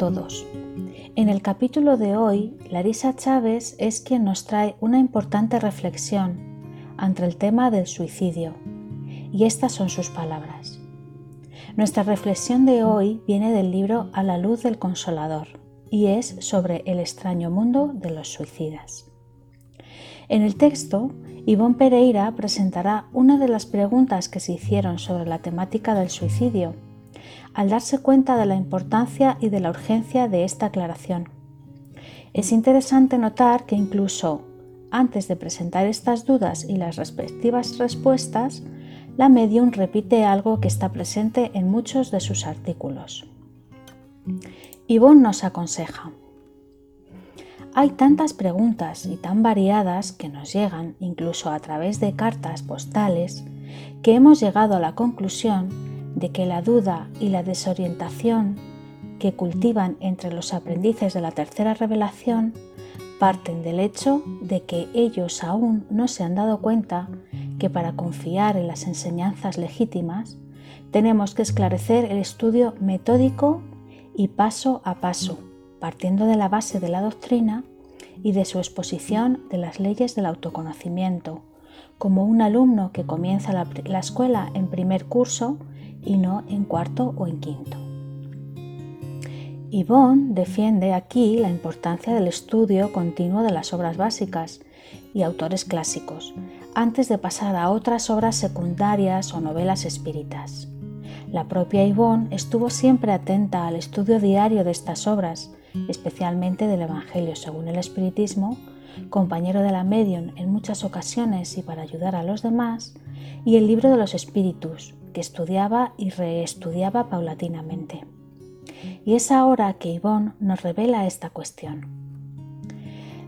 todos. En el capítulo de hoy, Larisa Chávez es quien nos trae una importante reflexión ante el tema del suicidio. Y estas son sus palabras. Nuestra reflexión de hoy viene del libro A la luz del consolador y es sobre el extraño mundo de los suicidas. En el texto, Ivonne Pereira presentará una de las preguntas que se hicieron sobre la temática del suicidio al darse cuenta de la importancia y de la urgencia de esta aclaración. Es interesante notar que incluso antes de presentar estas dudas y las respectivas respuestas, la medium repite algo que está presente en muchos de sus artículos. Yvonne nos aconseja. Hay tantas preguntas y tan variadas que nos llegan, incluso a través de cartas postales, que hemos llegado a la conclusión de que la duda y la desorientación que cultivan entre los aprendices de la tercera revelación parten del hecho de que ellos aún no se han dado cuenta que para confiar en las enseñanzas legítimas tenemos que esclarecer el estudio metódico y paso a paso, partiendo de la base de la doctrina y de su exposición de las leyes del autoconocimiento, como un alumno que comienza la, la escuela en primer curso y no en cuarto o en quinto. Yvonne defiende aquí la importancia del estudio continuo de las obras básicas y autores clásicos, antes de pasar a otras obras secundarias o novelas espíritas. La propia Yvonne estuvo siempre atenta al estudio diario de estas obras, especialmente del Evangelio según el Espiritismo, compañero de la medium en muchas ocasiones y para ayudar a los demás, y el libro de los Espíritus, que estudiaba y reestudiaba paulatinamente. Y es ahora que Yvonne nos revela esta cuestión.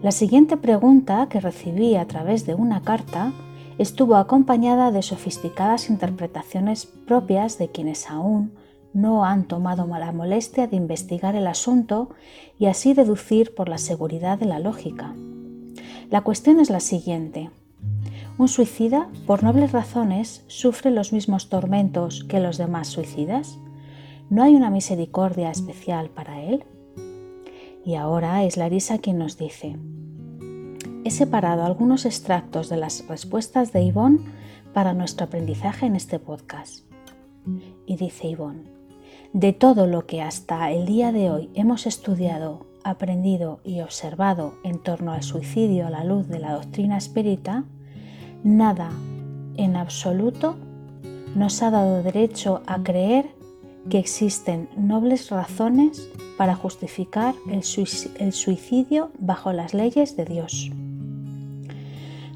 La siguiente pregunta que recibí a través de una carta estuvo acompañada de sofisticadas interpretaciones propias de quienes aún no han tomado la molestia de investigar el asunto y así deducir por la seguridad de la lógica. La cuestión es la siguiente. Un suicida, por nobles razones, sufre los mismos tormentos que los demás suicidas. ¿No hay una misericordia especial para él? Y ahora es Larisa quien nos dice. He separado algunos extractos de las respuestas de Yvonne para nuestro aprendizaje en este podcast. Y dice Yvonne, de todo lo que hasta el día de hoy hemos estudiado, aprendido y observado en torno al suicidio a la luz de la doctrina espírita, Nada en absoluto nos ha dado derecho a creer que existen nobles razones para justificar el suicidio bajo las leyes de Dios.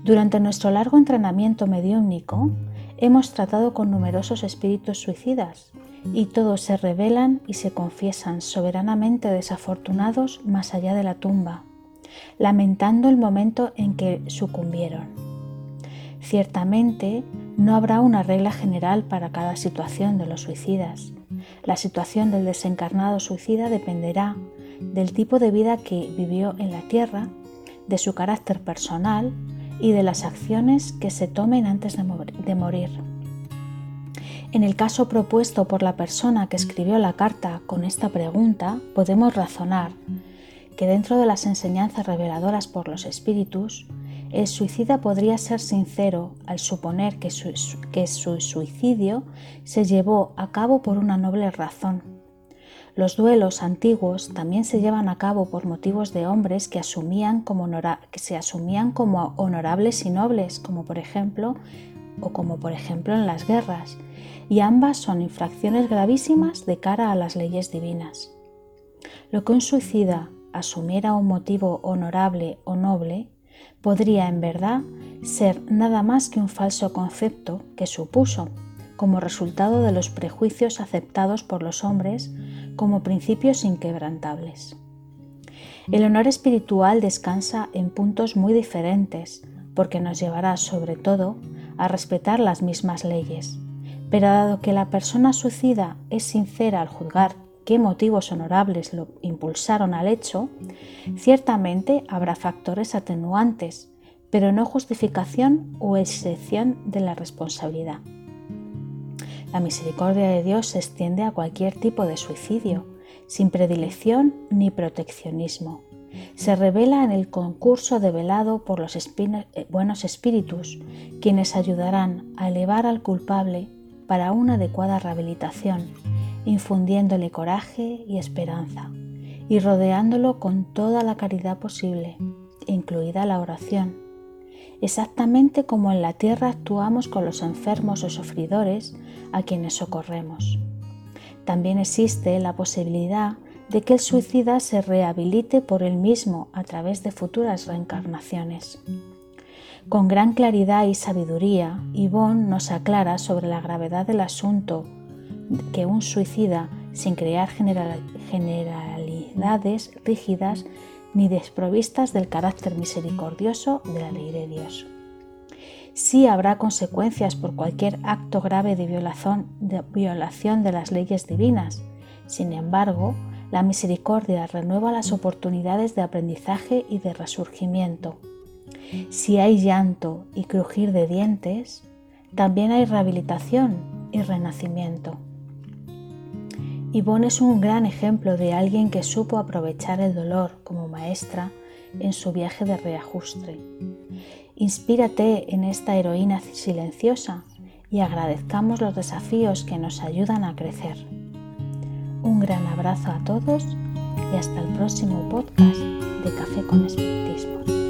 Durante nuestro largo entrenamiento mediúnico hemos tratado con numerosos espíritus suicidas y todos se revelan y se confiesan soberanamente desafortunados más allá de la tumba, lamentando el momento en que sucumbieron. Ciertamente, no habrá una regla general para cada situación de los suicidas. La situación del desencarnado suicida dependerá del tipo de vida que vivió en la Tierra, de su carácter personal y de las acciones que se tomen antes de morir. En el caso propuesto por la persona que escribió la carta con esta pregunta, podemos razonar que dentro de las enseñanzas reveladoras por los espíritus, el suicida podría ser sincero al suponer que su, suicidio se llevó a cabo por una noble razón. Los duelos antiguos también se llevan a cabo por motivos de hombres que, que se asumían como honorables y nobles, como por ejemplo o como por ejemplo en las guerras, y ambas son infracciones gravísimas de cara a las leyes divinas. Lo que un suicida asumiera un motivo honorable o noble podría en verdad ser nada más que un falso concepto que supuso, como resultado de los prejuicios aceptados por los hombres como principios inquebrantables. El honor espiritual descansa en puntos muy diferentes, porque nos llevará sobre todo a respetar las mismas leyes. Pero dado que la persona suicida es sincera al juzgar qué motivos honorables lo impulsaron al hecho, ciertamente habrá factores atenuantes, pero no justificación o excepción de la responsabilidad. La misericordia de Dios se extiende a cualquier tipo de suicidio, sin predilección ni proteccionismo. Se revela en el concurso develado por los eh, buenos espíritus, quienes ayudarán a elevar al culpable para una adecuada rehabilitación, infundiéndole coraje y esperanza, y rodeándolo con toda la caridad posible, incluida la oración. Exactamente como en la tierra actuamos con los enfermos o sufridores a quienes socorremos. También existe la posibilidad de que el suicida se rehabilite por él mismo a través de futuras reencarnaciones. Con gran claridad y sabiduría, Yvonne nos aclara sobre la gravedad del asunto que un suicida, sin crear generalidades rígidas ni desprovistas del carácter misericordioso de la ley de Dios. Sí habrá consecuencias por cualquier acto grave de violación de, las leyes divinas. Sin embargo, la misericordia renueva las oportunidades de aprendizaje y de resurgimiento. Si hay llanto y crujir de dientes, también hay rehabilitación y renacimiento. Yvonne es un gran ejemplo de alguien que supo aprovechar el dolor como maestra en su viaje de reajuste. Inspírate en esta heroína silenciosa y agradezcamos los desafíos que nos ayudan a crecer. Un gran abrazo a todos y hasta el próximo podcast de Café con Espiritismo.